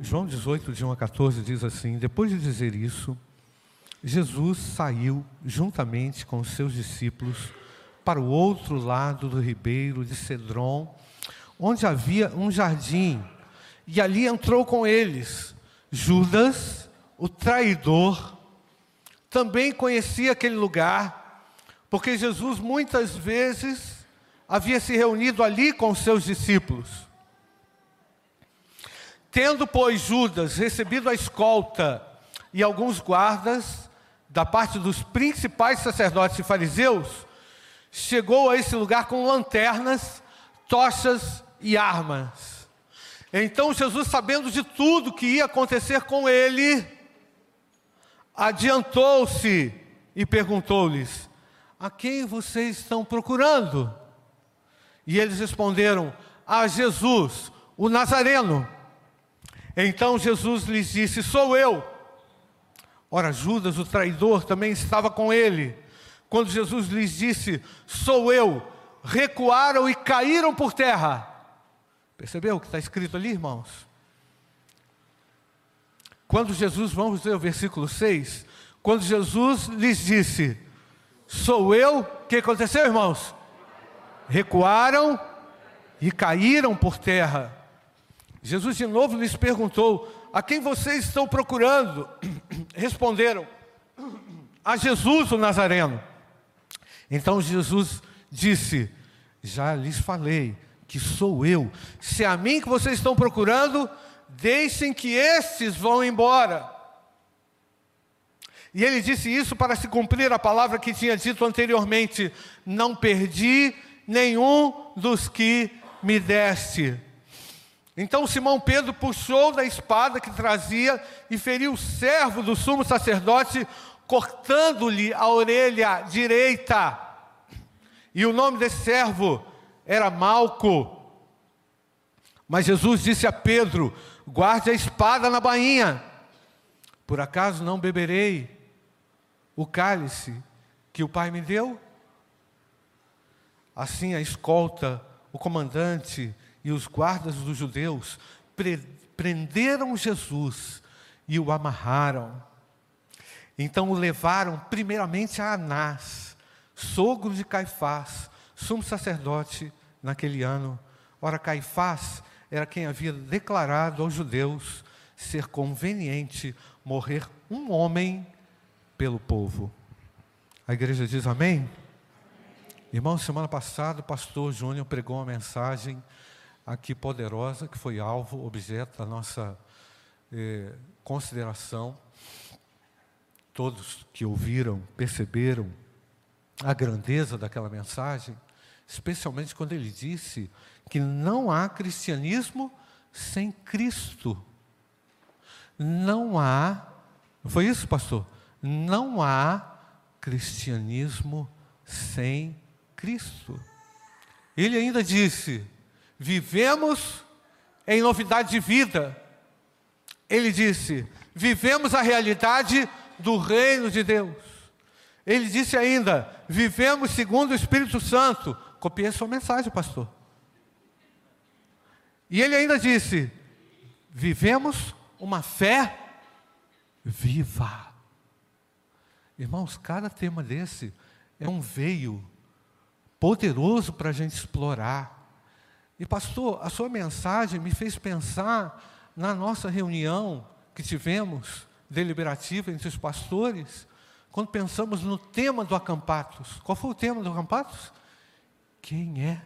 João 18, de 1 a 14, diz assim: Depois de dizer isso, Jesus saiu juntamente com os seus discípulos para o outro lado do ribeiro de Cedron, onde havia um jardim, e ali entrou com eles Judas, o traidor, também conhecia aquele lugar, porque Jesus muitas vezes havia se reunido ali com os seus discípulos. Tendo, pois, Judas recebido a escolta e alguns guardas da parte dos principais sacerdotes e fariseus, chegou a esse lugar com lanternas, tochas e armas. Então Jesus, sabendo de tudo que ia acontecer com ele, adiantou-se e perguntou-lhes: A quem vocês estão procurando? E eles responderam: A Jesus, o Nazareno. Então Jesus lhes disse: Sou eu. Ora, Judas, o traidor, também estava com ele. Quando Jesus lhes disse: Sou eu, recuaram e caíram por terra. Percebeu o que está escrito ali, irmãos? Quando Jesus, vamos ver o versículo 6, quando Jesus lhes disse, sou eu, o que aconteceu, irmãos? Recuaram e caíram por terra. Jesus de novo lhes perguntou: A quem vocês estão procurando? Responderam: A Jesus o Nazareno. Então Jesus disse: Já lhes falei que sou eu. Se é a mim que vocês estão procurando, deixem que estes vão embora. E ele disse isso para se cumprir a palavra que tinha dito anteriormente: Não perdi nenhum dos que me deste. Então Simão Pedro puxou da espada que trazia e feriu o servo do sumo sacerdote, cortando-lhe a orelha direita. E o nome desse servo era Malco. Mas Jesus disse a Pedro: guarde a espada na bainha. Por acaso não beberei o cálice que o Pai me deu? Assim a escolta, o comandante e os guardas dos judeus prenderam Jesus e o amarraram. Então o levaram primeiramente a Anás, sogro de Caifás, sumo sacerdote naquele ano. Ora, Caifás era quem havia declarado aos judeus ser conveniente morrer um homem pelo povo. A igreja diz amém? Irmão, semana passada o pastor Júnior pregou uma mensagem aqui poderosa, que foi alvo, objeto da nossa eh, consideração. Todos que ouviram perceberam a grandeza daquela mensagem, especialmente quando ele disse que não há cristianismo sem Cristo. Não há, foi isso, pastor? Não há cristianismo sem Cristo. Ele ainda disse: vivemos em novidade de vida. Ele disse: vivemos a realidade do reino de Deus. Ele disse ainda: vivemos segundo o Espírito Santo. Copiei sua mensagem, pastor. E ele ainda disse: vivemos uma fé viva. Irmãos, cada tema desse é um veio poderoso para a gente explorar. E pastor, a sua mensagem me fez pensar na nossa reunião que tivemos deliberativa entre os pastores, quando pensamos no tema do acampatos. Qual foi o tema do acampatos? Quem é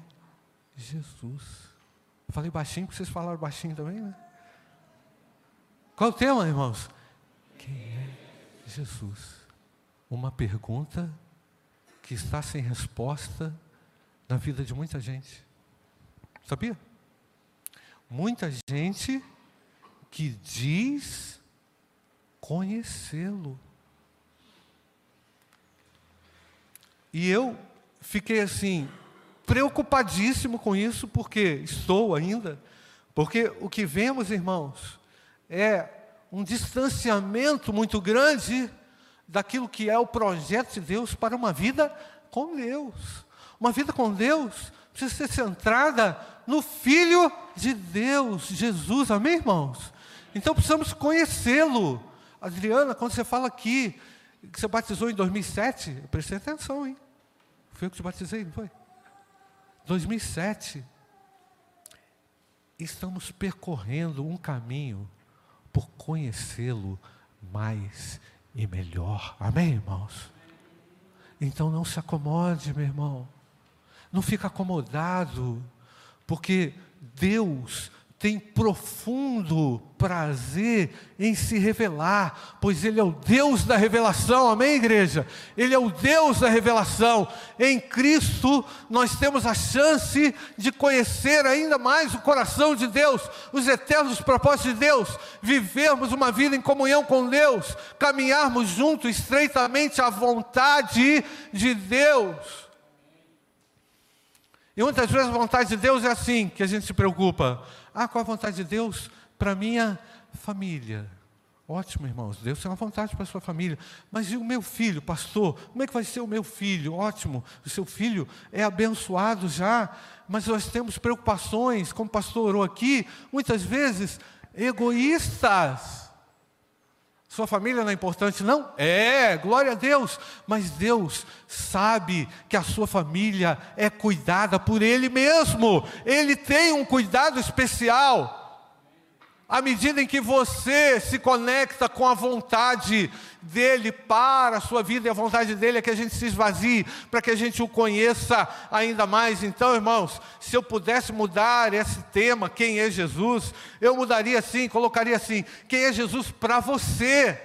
Jesus? Falei baixinho, porque vocês falaram baixinho também, né? Qual o tema, irmãos? Quem é Jesus? Uma pergunta que está sem resposta na vida de muita gente. Sabia? Muita gente que diz conhecê-lo. E eu fiquei assim, preocupadíssimo com isso, porque estou ainda, porque o que vemos, irmãos, é um distanciamento muito grande daquilo que é o projeto de Deus para uma vida com Deus. Uma vida com Deus precisa ser centrada no Filho de Deus, Jesus, amém, irmãos? Então precisamos conhecê-lo. Adriana, quando você fala aqui, que você batizou em 2007, eu prestei atenção, hein? Foi eu que te batizei, não foi? 2007. Estamos percorrendo um caminho por conhecê-lo mais e melhor. Amém, irmãos? Então não se acomode, meu irmão. Não fica acomodado, porque Deus tem profundo prazer em se revelar, pois Ele é o Deus da revelação, amém, igreja? Ele é o Deus da revelação. Em Cristo, nós temos a chance de conhecer ainda mais o coração de Deus, os eternos propósitos de Deus, vivermos uma vida em comunhão com Deus, caminharmos juntos estreitamente à vontade de Deus. E muitas vezes a vontade de Deus é assim que a gente se preocupa. Ah, qual a vontade de Deus para minha família? Ótimo, irmãos, Deus tem uma vontade para a sua família. Mas e o meu filho, pastor? Como é que vai ser o meu filho? Ótimo, o seu filho é abençoado já, mas nós temos preocupações, como o pastor orou aqui, muitas vezes egoístas. Sua família não é importante, não? É, glória a Deus. Mas Deus sabe que a sua família é cuidada por Ele mesmo. Ele tem um cuidado especial. À medida em que você se conecta com a vontade dele para a sua vida, e a vontade dele é que a gente se esvazie, para que a gente o conheça ainda mais. Então, irmãos, se eu pudesse mudar esse tema, quem é Jesus, eu mudaria assim, colocaria assim: quem é Jesus para você?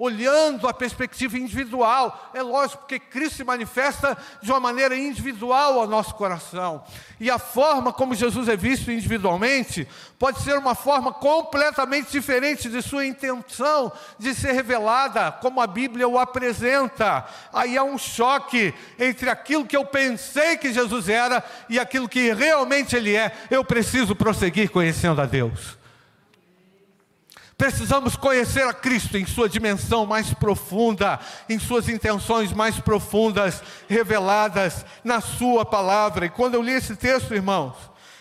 Olhando a perspectiva individual. É lógico, porque Cristo se manifesta de uma maneira individual ao nosso coração. E a forma como Jesus é visto individualmente pode ser uma forma completamente diferente de sua intenção de ser revelada, como a Bíblia o apresenta. Aí há um choque entre aquilo que eu pensei que Jesus era e aquilo que realmente Ele é. Eu preciso prosseguir conhecendo a Deus. Precisamos conhecer a Cristo em sua dimensão mais profunda, em suas intenções mais profundas, reveladas na Sua palavra. E quando eu li esse texto, irmãos,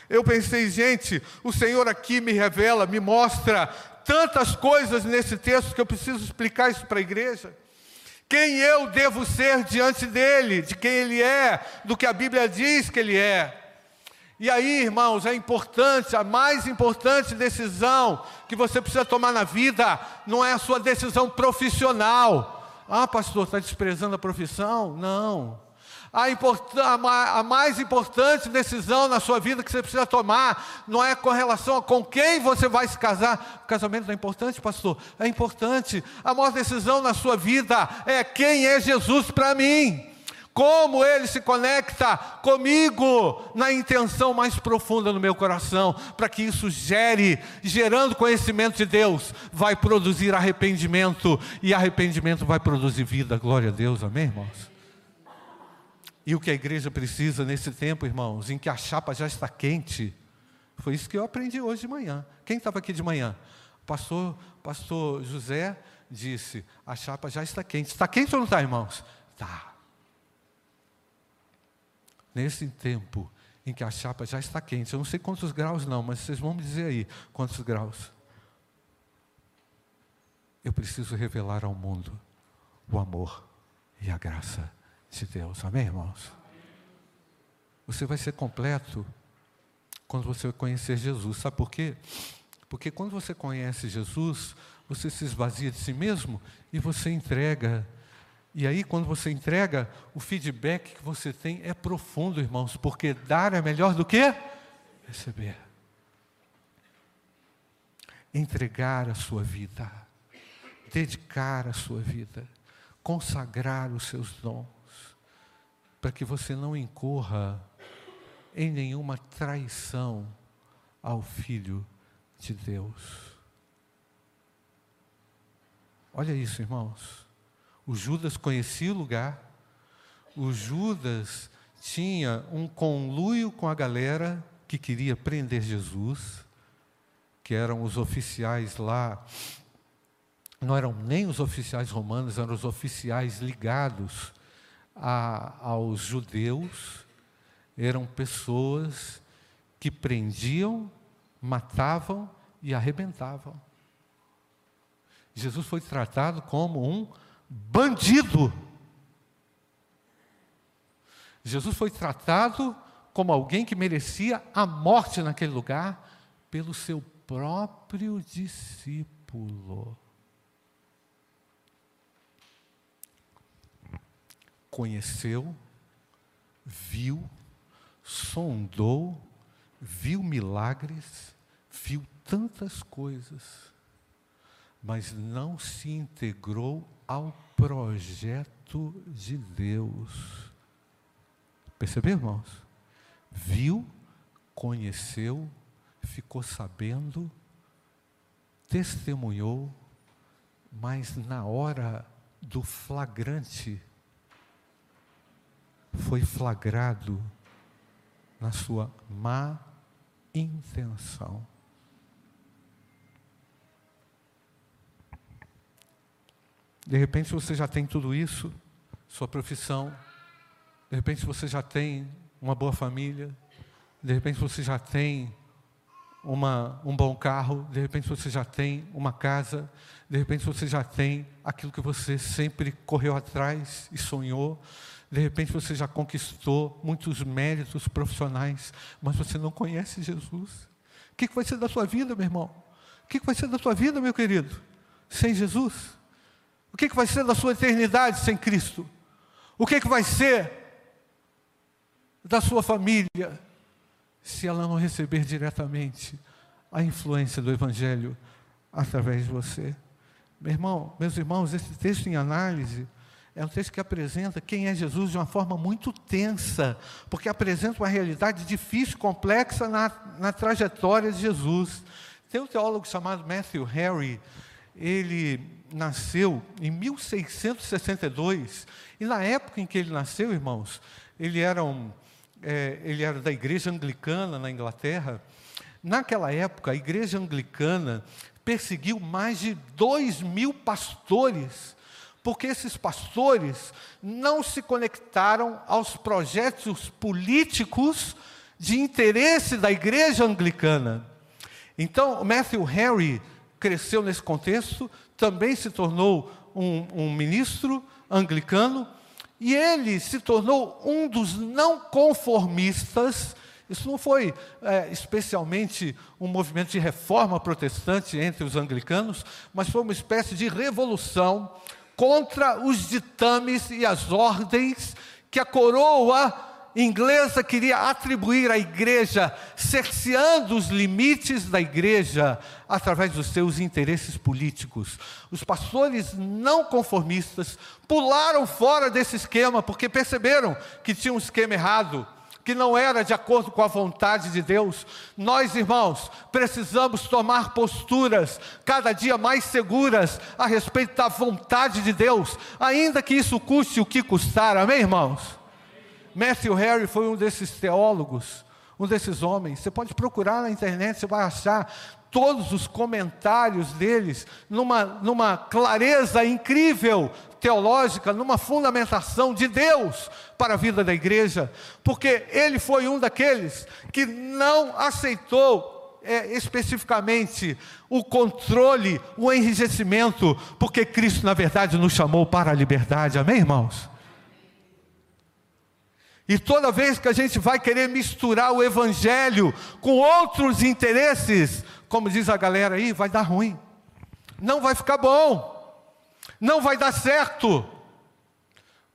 eu pensei, gente, o Senhor aqui me revela, me mostra tantas coisas nesse texto que eu preciso explicar isso para a igreja. Quem eu devo ser diante dele, de quem ele é, do que a Bíblia diz que ele é. E aí, irmãos, é importante, a mais importante decisão que você precisa tomar na vida não é a sua decisão profissional. Ah, pastor, está desprezando a profissão? Não. A, a, mais importante decisão na sua vida que você precisa tomar não é com relação a com quem você vai se casar. O casamento não é importante, pastor? É importante. A maior decisão na sua vida é quem é Jesus para mim como ele se conecta comigo na intenção mais profunda no meu coração, para que isso gere, gerando conhecimento de Deus, vai produzir arrependimento, e arrependimento vai produzir vida, glória a Deus, amém, irmãos? E o que a igreja precisa nesse tempo, irmãos, em que a chapa já está quente, foi isso que eu aprendi hoje de manhã. Quem estava aqui de manhã? Pastor, pastor José disse: a chapa já está quente. Está quente ou não está, irmãos? Está nesse tempo em que a chapa já está quente, eu não sei quantos graus não, mas vocês vão me dizer aí quantos graus. Eu preciso revelar ao mundo o amor e a graça de Deus. Amém, irmãos? Você vai ser completo quando você conhecer Jesus. Sabe por quê? Porque quando você conhece Jesus, você se esvazia de si mesmo e você entrega e aí, quando você entrega, o feedback que você tem é profundo, irmãos, porque dar é melhor do que receber. Entregar a sua vida, dedicar a sua vida, consagrar os seus dons, para que você não incorra em nenhuma traição ao Filho de Deus. Olha isso, irmãos. O Judas conhecia o lugar, o Judas tinha um conluio com a galera que queria prender Jesus, que eram os oficiais lá, não eram nem os oficiais romanos, eram os oficiais ligados a, aos judeus, eram pessoas que prendiam, matavam e arrebentavam. Jesus foi tratado como um bandido. Jesus foi tratado como alguém que merecia a morte naquele lugar pelo seu próprio discípulo. Conheceu, viu, sondou, viu milagres, viu tantas coisas, mas não se integrou ao projeto de Deus. Percebeu, irmãos? Viu, conheceu, ficou sabendo, testemunhou, mas na hora do flagrante, foi flagrado na sua má intenção. De repente você já tem tudo isso, sua profissão, de repente você já tem uma boa família, de repente você já tem uma, um bom carro, de repente você já tem uma casa, de repente você já tem aquilo que você sempre correu atrás e sonhou, de repente você já conquistou muitos méritos profissionais, mas você não conhece Jesus. O que vai ser da sua vida, meu irmão? O que vai ser da sua vida, meu querido, sem Jesus? O que vai ser da sua eternidade sem Cristo? O que vai ser da sua família se ela não receber diretamente a influência do Evangelho através de você? Meu irmão, meus irmãos, esse texto em análise é um texto que apresenta quem é Jesus de uma forma muito tensa, porque apresenta uma realidade difícil, complexa na, na trajetória de Jesus. Tem um teólogo chamado Matthew Harry, ele nasceu em 1662, e na época em que ele nasceu, irmãos, ele era, um, é, ele era da igreja anglicana na Inglaterra. Naquela época, a igreja anglicana perseguiu mais de dois mil pastores porque esses pastores não se conectaram aos projetos políticos de interesse da igreja anglicana. Então, Matthew Henry cresceu nesse contexto, também se tornou um, um ministro anglicano, e ele se tornou um dos não conformistas. Isso não foi é, especialmente um movimento de reforma protestante entre os anglicanos, mas foi uma espécie de revolução contra os ditames e as ordens que a coroa inglesa queria atribuir à igreja, cerceando os limites da igreja através dos seus interesses políticos. Os pastores não conformistas pularam fora desse esquema porque perceberam que tinha um esquema errado que não era de acordo com a vontade de Deus. Nós, irmãos, precisamos tomar posturas cada dia mais seguras a respeito da vontade de Deus, ainda que isso custe o que custar, amém, irmãos? Matthew Harry foi um desses teólogos, um desses homens. Você pode procurar na internet, você vai achar todos os comentários deles numa, numa clareza incrível teológica, numa fundamentação de Deus para a vida da igreja, porque ele foi um daqueles que não aceitou é, especificamente o controle, o enrijecimento, porque Cristo, na verdade, nos chamou para a liberdade, amém, irmãos? E toda vez que a gente vai querer misturar o Evangelho com outros interesses, como diz a galera aí, vai dar ruim, não vai ficar bom não vai dar certo.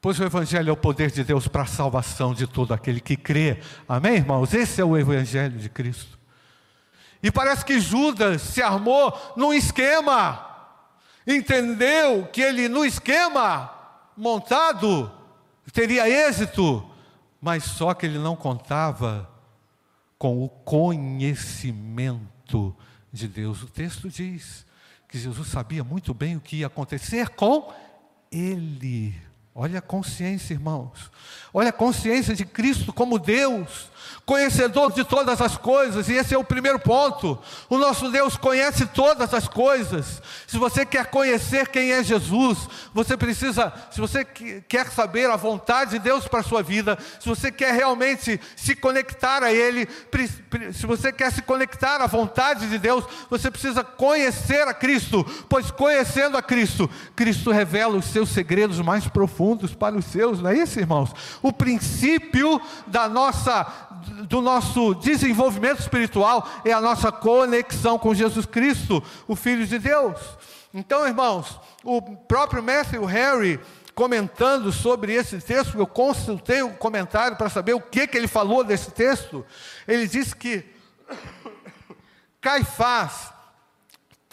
Pois o Evangelho é o poder de Deus para a salvação de todo aquele que crê. Amém, irmãos? Esse é o Evangelho de Cristo. E parece que Judas se armou num esquema, entendeu que ele, no esquema montado, teria êxito, mas só que ele não contava com o conhecimento de Deus. O texto diz: que Jesus sabia muito bem o que ia acontecer com ele. Olha a consciência, irmãos. Olha a consciência de Cristo como Deus, conhecedor de todas as coisas, e esse é o primeiro ponto. O nosso Deus conhece todas as coisas. Se você quer conhecer quem é Jesus, você precisa, se você quer saber a vontade de Deus para a sua vida, se você quer realmente se conectar a Ele, se você quer se conectar à vontade de Deus, você precisa conhecer a Cristo, pois conhecendo a Cristo, Cristo revela os seus segredos mais profundos para os seus, não é isso, irmãos? o princípio da nossa, do nosso desenvolvimento espiritual é a nossa conexão com Jesus Cristo, o Filho de Deus. Então, irmãos, o próprio Matthew Harry, comentando sobre esse texto, eu consultei o um comentário para saber o que, que ele falou desse texto. Ele disse que Caifás,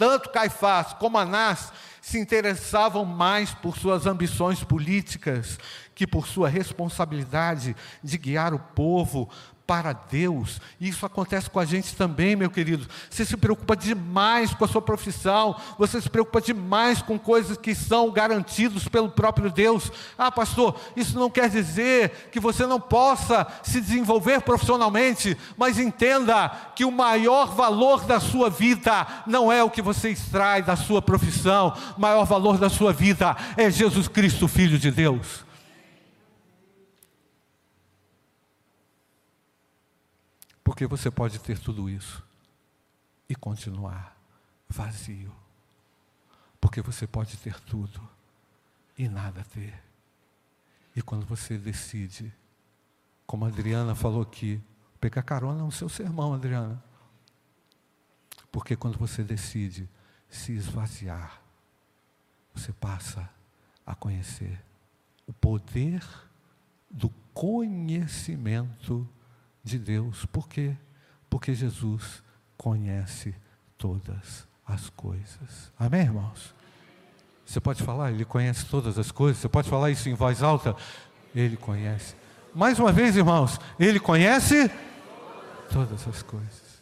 tanto Caifás como Anás, se interessavam mais por suas ambições políticas que por sua responsabilidade de guiar o povo para Deus. Isso acontece com a gente também, meu querido. Você se preocupa demais com a sua profissão, você se preocupa demais com coisas que são garantidos pelo próprio Deus. Ah, pastor, isso não quer dizer que você não possa se desenvolver profissionalmente, mas entenda que o maior valor da sua vida não é o que você extrai da sua profissão, o maior valor da sua vida é Jesus Cristo, Filho de Deus. Porque você pode ter tudo isso e continuar vazio. Porque você pode ter tudo e nada ter. E quando você decide, como a Adriana falou aqui, pegar carona no seu sermão, Adriana. Porque quando você decide se esvaziar, você passa a conhecer o poder do conhecimento de Deus. Por quê? Porque Jesus conhece todas as coisas. Amém, irmãos? Você pode falar, Ele conhece todas as coisas. Você pode falar isso em voz alta? Ele conhece. Mais uma vez, irmãos, Ele conhece todas as coisas.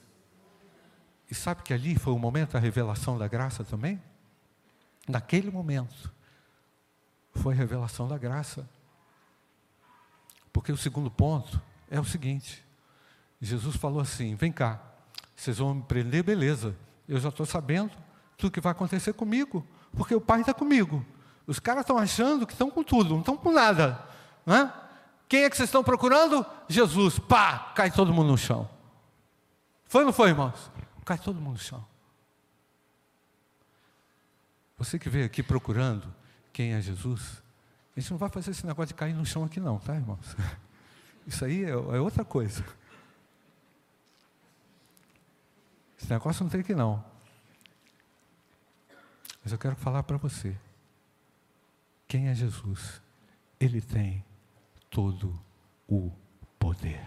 E sabe que ali foi o momento da revelação da graça também? Naquele momento, foi a revelação da graça. Porque o segundo ponto é o seguinte: Jesus falou assim: vem cá, vocês vão me prender, beleza. Eu já estou sabendo tudo que vai acontecer comigo, porque o Pai está comigo. Os caras estão achando que estão com tudo, não estão com nada. Né? Quem é que vocês estão procurando? Jesus. Pá, cai todo mundo no chão. Foi ou não foi, irmãos? Cai todo mundo no chão. Você que veio aqui procurando quem é Jesus, a gente não vai fazer esse negócio de cair no chão aqui, não, tá, irmãos? Isso aí é, é outra coisa. Esse negócio não tem que não. Mas eu quero falar para você. Quem é Jesus? Ele tem todo o poder.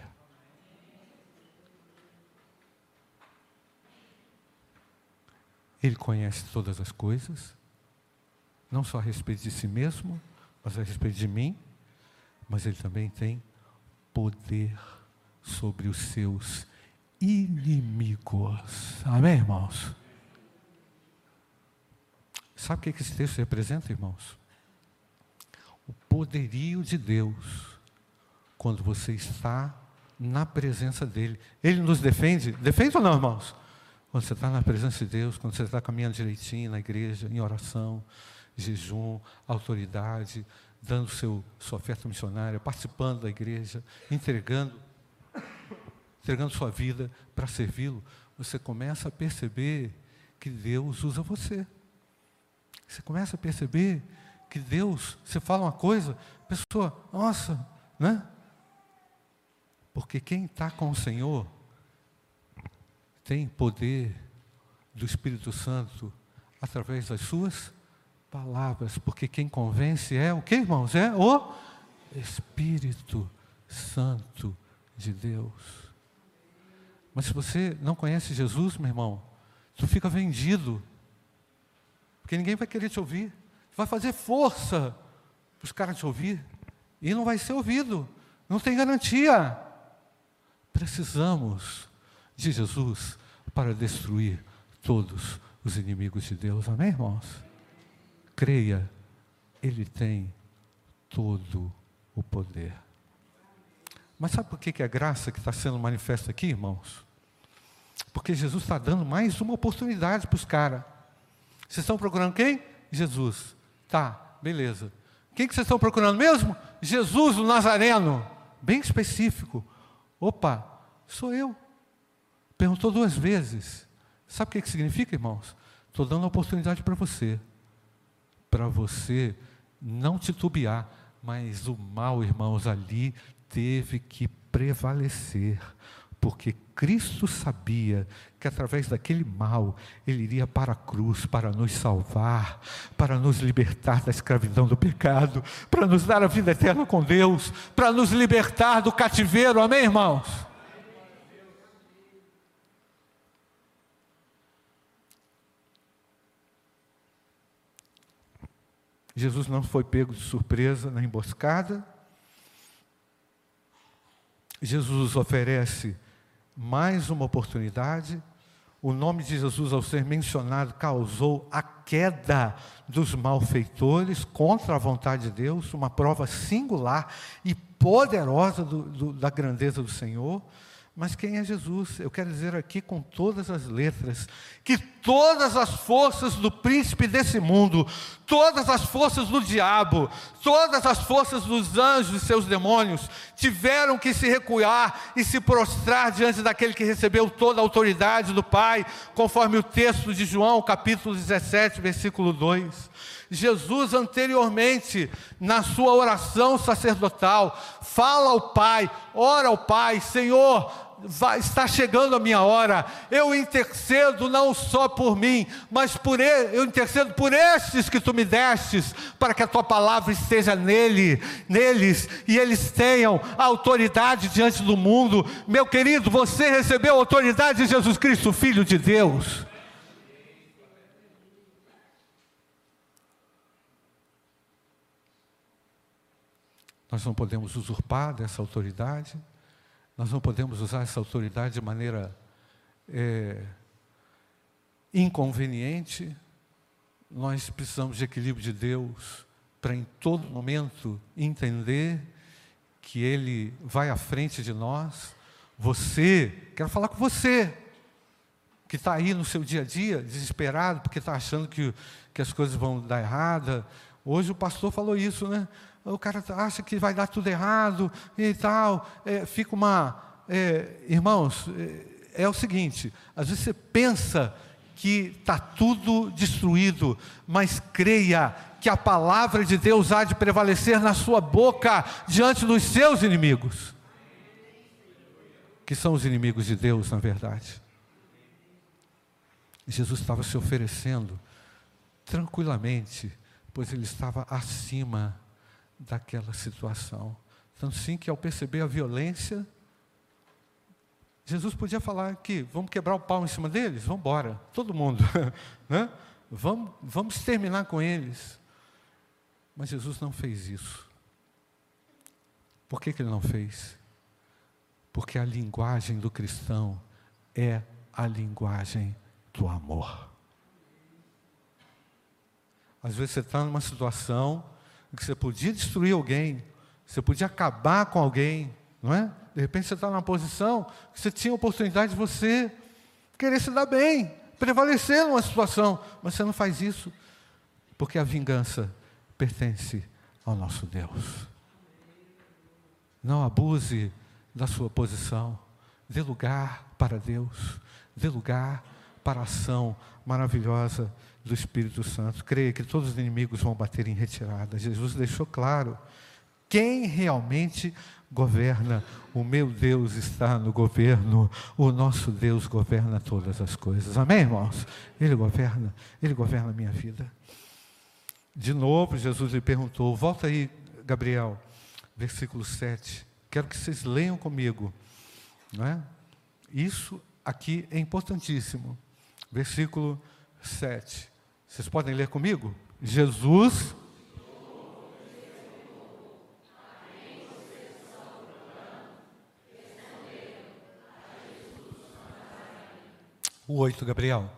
Ele conhece todas as coisas, não só a respeito de si mesmo, mas a respeito de mim, mas ele também tem poder sobre os seus inimigos. Amém, irmãos? Sabe o que esse texto representa, irmãos? O poderio de Deus quando você está na presença dEle. Ele nos defende, defende ou não, irmãos? Quando você está na presença de Deus, quando você está caminhando direitinho na igreja, em oração, jejum, autoridade, dando seu, sua oferta missionária, participando da igreja, entregando entregando sua vida para servi-lo, você começa a perceber que Deus usa você. Você começa a perceber que Deus, você fala uma coisa, a pessoa, nossa, né? Porque quem está com o Senhor tem poder do Espírito Santo através das suas palavras, porque quem convence é o que, irmãos? É o Espírito Santo de Deus. Mas se você não conhece Jesus, meu irmão, tu fica vendido. Porque ninguém vai querer te ouvir. Vai fazer força para os caras te ouvir. E não vai ser ouvido. Não tem garantia. Precisamos de Jesus para destruir todos os inimigos de Deus. Amém, irmãos? Creia, Ele tem todo o poder. Mas sabe por que, é graça que está sendo manifesta aqui, irmãos? Porque Jesus está dando mais uma oportunidade para os caras. Vocês estão procurando quem? Jesus. Tá, beleza. Quem que vocês estão procurando mesmo? Jesus, o Nazareno. Bem específico. Opa, sou eu. Perguntou duas vezes. Sabe o que, que significa, irmãos? Estou dando a oportunidade para você. Para você não titubear. Mas o mal, irmãos, ali teve que prevalecer porque Cristo sabia que através daquele mal ele iria para a cruz para nos salvar, para nos libertar da escravidão do pecado, para nos dar a vida eterna com Deus, para nos libertar do cativeiro. Amém, irmãos? Jesus não foi pego de surpresa na emboscada. Jesus oferece mais uma oportunidade. O nome de Jesus, ao ser mencionado, causou a queda dos malfeitores contra a vontade de Deus, uma prova singular e poderosa do, do, da grandeza do Senhor. Mas quem é Jesus? Eu quero dizer aqui com todas as letras que todas as forças do príncipe desse mundo, todas as forças do diabo, todas as forças dos anjos e seus demônios tiveram que se recuar e se prostrar diante daquele que recebeu toda a autoridade do Pai, conforme o texto de João, capítulo 17, versículo 2. Jesus, anteriormente, na sua oração sacerdotal, fala ao Pai, ora ao Pai, Senhor, vai, está chegando a minha hora, eu intercedo não só por mim, mas por ele, eu intercedo por estes que tu me destes, para que a tua palavra esteja nele, neles, e eles tenham autoridade diante do mundo. Meu querido, você recebeu a autoridade de Jesus Cristo, Filho de Deus. Nós não podemos usurpar dessa autoridade. Nós não podemos usar essa autoridade de maneira é, inconveniente. Nós precisamos de equilíbrio de Deus para em todo momento entender que Ele vai à frente de nós. Você, quero falar com você, que está aí no seu dia a dia, desesperado, porque está achando que, que as coisas vão dar errada. Hoje o pastor falou isso, né? o cara acha que vai dar tudo errado e tal. É, fica uma. É, irmãos, é, é, o seguinte: às vezes você pensa que está tudo destruído, mas creia que a palavra de Deus há de prevalecer na sua boca diante dos seus inimigos, que são os inimigos de Deus, na verdade. Jesus estava se oferecendo tranquilamente, pois ele estava acima daquela situação. Tanto sim que ao perceber a violência, Jesus podia falar que vamos quebrar o pau em cima deles, vamos embora, todo mundo, né? vamos, vamos terminar com eles. Mas Jesus não fez isso. Por que, que ele não fez? Porque a linguagem do cristão é a linguagem do amor. Às vezes você está numa situação que você podia destruir alguém, você podia acabar com alguém, não é? De repente você está numa posição que você tinha a oportunidade de você querer se dar bem, prevalecer numa situação, mas você não faz isso, porque a vingança pertence ao nosso Deus. Não abuse da sua posição, dê lugar para Deus, dê lugar para a ação maravilhosa do Espírito Santo. Creia que todos os inimigos vão bater em retirada. Jesus deixou claro quem realmente governa. O meu Deus está no governo. O nosso Deus governa todas as coisas. Amém, irmãos? Ele governa, ele governa a minha vida. De novo, Jesus lhe perguntou: volta aí, Gabriel, versículo 7. Quero que vocês leiam comigo. Não é? Isso aqui é importantíssimo. Versículo 7. Vocês podem ler comigo? Jesus. O oito, Gabriel.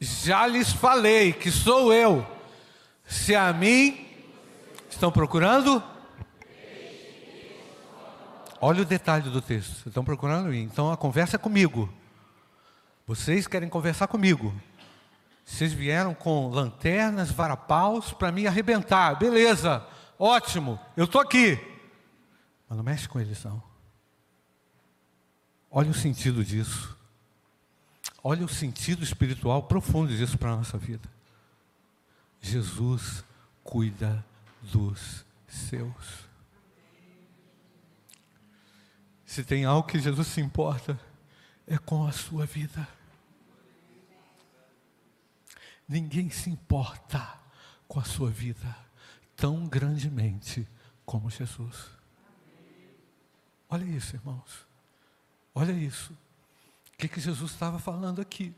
Já lhes falei que sou eu. Se a mim estão procurando, olha o detalhe do texto. Estão procurando mim. Então a conversa é comigo. Vocês querem conversar comigo. Vocês vieram com lanternas, varapaus para me arrebentar. Beleza, ótimo, eu estou aqui. Mas não mexe com eles, não. Olha o sentido disso. Olha o sentido espiritual profundo disso para a nossa vida. Jesus cuida dos seus. Se tem algo que Jesus se importa, é com a sua vida. Ninguém se importa com a sua vida tão grandemente como Jesus. Olha isso, irmãos. Olha isso. O que, que Jesus estava falando aqui?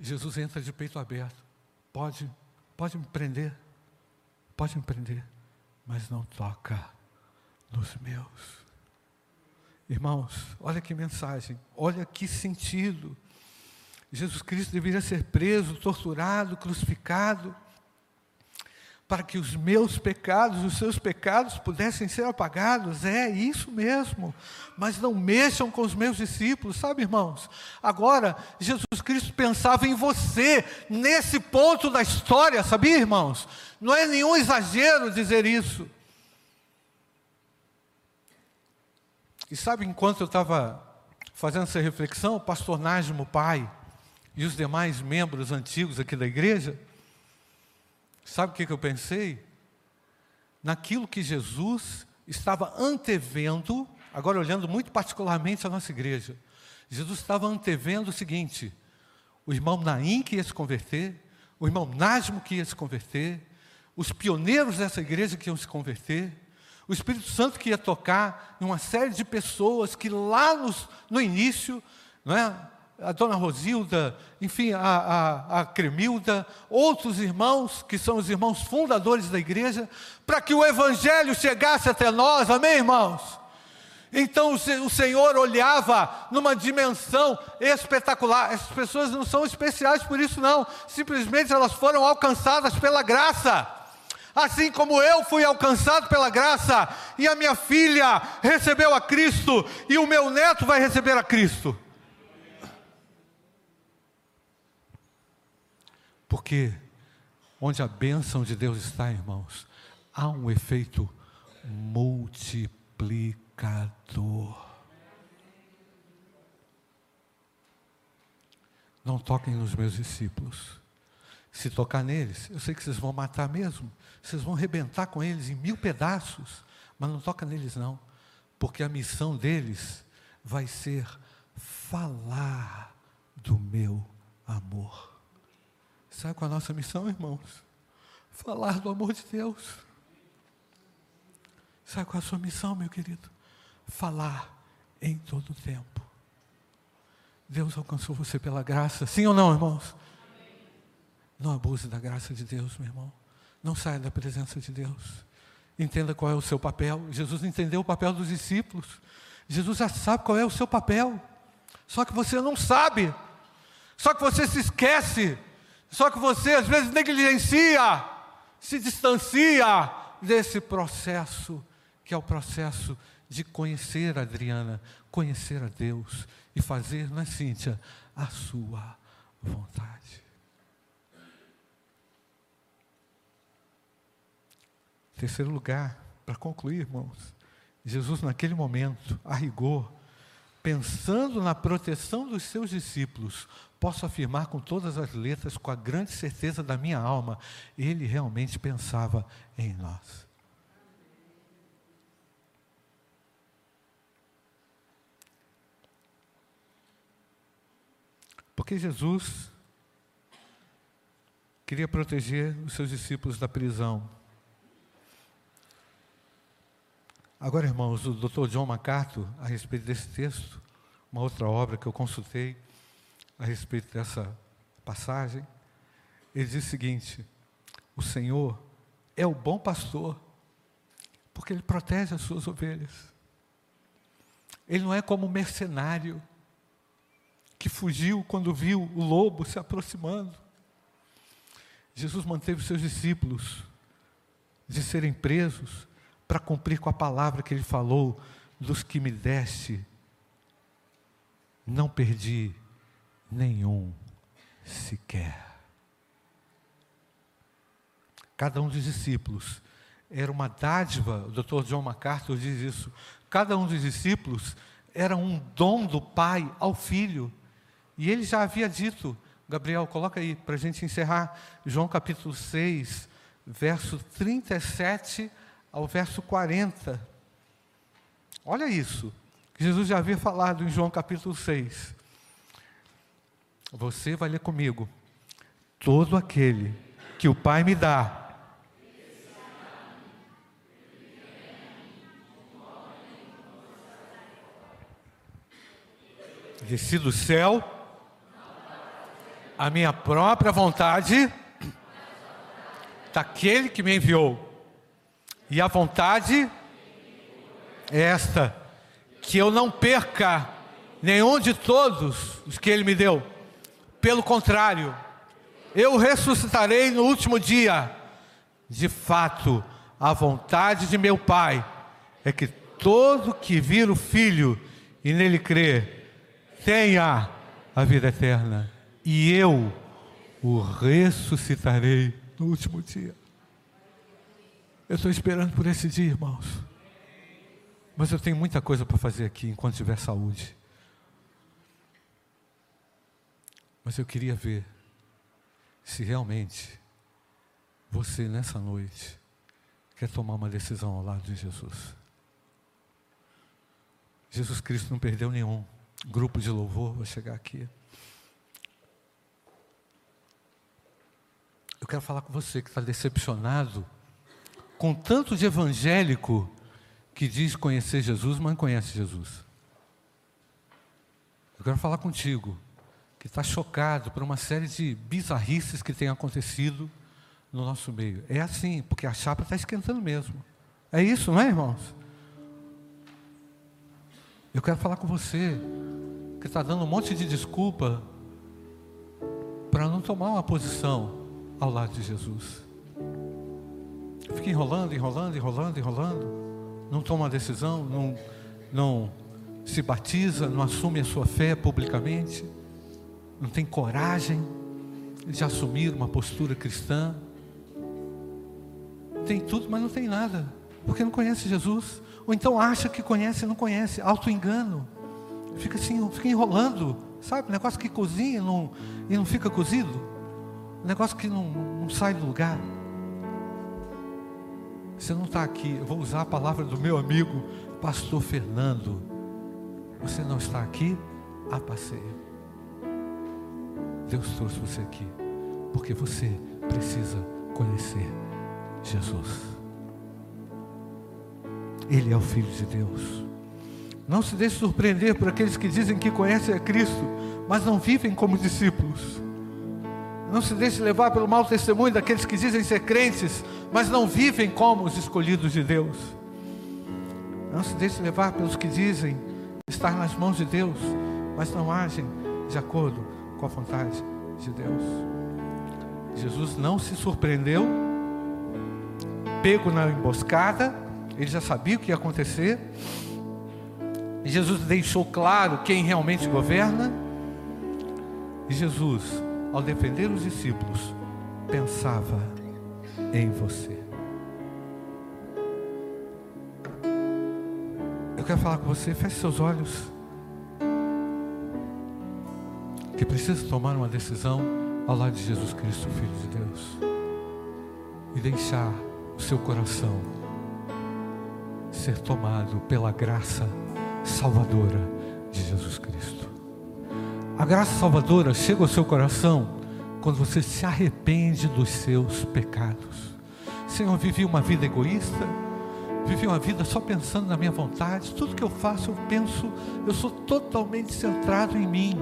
Jesus entra de peito aberto. Pode, pode me prender. Pode me prender. Mas não toca nos meus. Irmãos, olha que mensagem. Olha que sentido. Jesus Cristo deveria ser preso, torturado, crucificado, para que os meus pecados, os seus pecados pudessem ser apagados. É isso mesmo. Mas não mexam com os meus discípulos, sabe, irmãos? Agora, Jesus Cristo pensava em você, nesse ponto da história, sabia, irmãos? Não é nenhum exagero dizer isso. E sabe, enquanto eu estava fazendo essa reflexão, o pastor Nájimo Pai, e os demais membros antigos aqui da igreja, sabe o que, que eu pensei? Naquilo que Jesus estava antevendo, agora olhando muito particularmente a nossa igreja, Jesus estava antevendo o seguinte: o irmão Naim que ia se converter, o irmão Nasmo que ia se converter, os pioneiros dessa igreja que iam se converter, o Espírito Santo que ia tocar em uma série de pessoas que lá no início, não é? a dona Rosilda, enfim, a, a, a Cremilda, outros irmãos, que são os irmãos fundadores da igreja, para que o Evangelho chegasse até nós, amém, irmãos? Então o Senhor olhava numa dimensão espetacular. Essas pessoas não são especiais por isso, não. Simplesmente elas foram alcançadas pela graça. Assim como eu fui alcançado pela graça, e a minha filha recebeu a Cristo, e o meu neto vai receber a Cristo. Porque onde a bênção de Deus está, irmãos, há um efeito multiplicador. Não toquem nos meus discípulos. Se tocar neles, eu sei que vocês vão matar mesmo. Vocês vão arrebentar com eles em mil pedaços. Mas não toca neles, não. Porque a missão deles vai ser falar do meu amor. Sabe qual é a nossa missão, irmãos? Falar do amor de Deus. Sabe qual é a sua missão, meu querido? Falar em todo o tempo. Deus alcançou você pela graça, sim ou não, irmãos? Não abuse da graça de Deus, meu irmão. Não saia da presença de Deus. Entenda qual é o seu papel. Jesus entendeu o papel dos discípulos. Jesus já sabe qual é o seu papel. Só que você não sabe. Só que você se esquece. Só que você às vezes negligencia, se distancia desse processo, que é o processo de conhecer Adriana, conhecer a Deus e fazer, não é, Cíntia, a sua vontade. Terceiro lugar, para concluir, irmãos, Jesus naquele momento, a rigor, pensando na proteção dos seus discípulos, posso afirmar com todas as letras, com a grande certeza da minha alma, ele realmente pensava em nós. Porque Jesus queria proteger os seus discípulos da prisão. Agora, irmãos, o Dr. John MacArthur, a respeito desse texto, uma outra obra que eu consultei, a respeito dessa passagem, ele diz o seguinte: o Senhor é o bom pastor, porque ele protege as suas ovelhas. Ele não é como um mercenário que fugiu quando viu o lobo se aproximando. Jesus manteve seus discípulos de serem presos para cumprir com a palavra que ele falou: dos que me deste, não perdi nenhum sequer. Cada um dos discípulos era uma dádiva, o Dr. John MacArthur diz isso. Cada um dos discípulos era um dom do Pai ao Filho. E ele já havia dito, Gabriel, coloca aí para a gente encerrar, João capítulo 6, verso 37 ao verso 40. Olha isso, que Jesus já havia falado em João capítulo 6. Você vai ler comigo. Todo aquele que o Pai me dá, desci do céu, a minha própria vontade daquele que me enviou. E a vontade é esta: que eu não perca nenhum de todos os que ele me deu. Pelo contrário, eu ressuscitarei no último dia. De fato, a vontade de meu Pai é que todo que vir o Filho e nele crer tenha a vida eterna, e eu o ressuscitarei no último dia. Eu estou esperando por esse dia, irmãos. Mas eu tenho muita coisa para fazer aqui enquanto tiver saúde. Mas eu queria ver se realmente você nessa noite quer tomar uma decisão ao lado de Jesus. Jesus Cristo não perdeu nenhum grupo de louvor, vou chegar aqui. Eu quero falar com você que está decepcionado com tanto de evangélico que diz conhecer Jesus, mas não conhece Jesus. Eu quero falar contigo, que está chocado por uma série de bizarrices que tem acontecido no nosso meio. É assim, porque a chapa está esquentando mesmo. É isso, não é, irmãos? Eu quero falar com você, que está dando um monte de desculpa para não tomar uma posição ao lado de Jesus. Fica enrolando, enrolando, enrolando, enrolando. Não toma uma decisão, não, não se batiza, não assume a sua fé publicamente. Não tem coragem de assumir uma postura cristã. Tem tudo, mas não tem nada. Porque não conhece Jesus. Ou então acha que conhece e não conhece. Auto-engano. Fica assim, fica enrolando. Sabe? Negócio que cozinha não, e não fica cozido. Negócio que não, não sai do lugar. Você não está aqui, eu vou usar a palavra do meu amigo, pastor Fernando. Você não está aqui a passeio. Deus trouxe você aqui, porque você precisa conhecer Jesus. Ele é o Filho de Deus. Não se deixe surpreender por aqueles que dizem que conhecem a Cristo, mas não vivem como discípulos. Não se deixe levar pelo mau testemunho daqueles que dizem ser crentes, mas não vivem como os escolhidos de Deus. Não se deixe levar pelos que dizem estar nas mãos de Deus, mas não agem de acordo com a vontade de Deus. Jesus não se surpreendeu, pego na emboscada, ele já sabia o que ia acontecer. Jesus deixou claro quem realmente governa. E Jesus ao defender os discípulos, pensava em você. Eu quero falar com você, feche seus olhos. Que precisa tomar uma decisão ao lado de Jesus Cristo, Filho de Deus. E deixar o seu coração ser tomado pela graça salvadora de Jesus Cristo. A graça salvadora chega ao seu coração quando você se arrepende dos seus pecados. Senhor, vivi uma vida egoísta, vivi uma vida só pensando na minha vontade. Tudo que eu faço, eu penso, eu sou totalmente centrado em mim.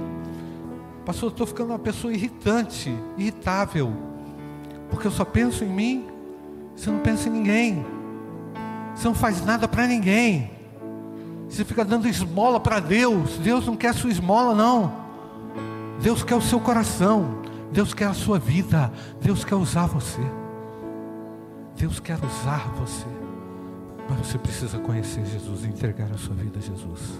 Pastor, eu estou ficando uma pessoa irritante, irritável, porque eu só penso em mim. Você não pensa em ninguém, você não faz nada para ninguém. Você fica dando esmola para Deus. Deus não quer sua esmola, não. Deus quer o seu coração. Deus quer a sua vida. Deus quer usar você. Deus quer usar você. Mas você precisa conhecer Jesus e entregar a sua vida a Jesus.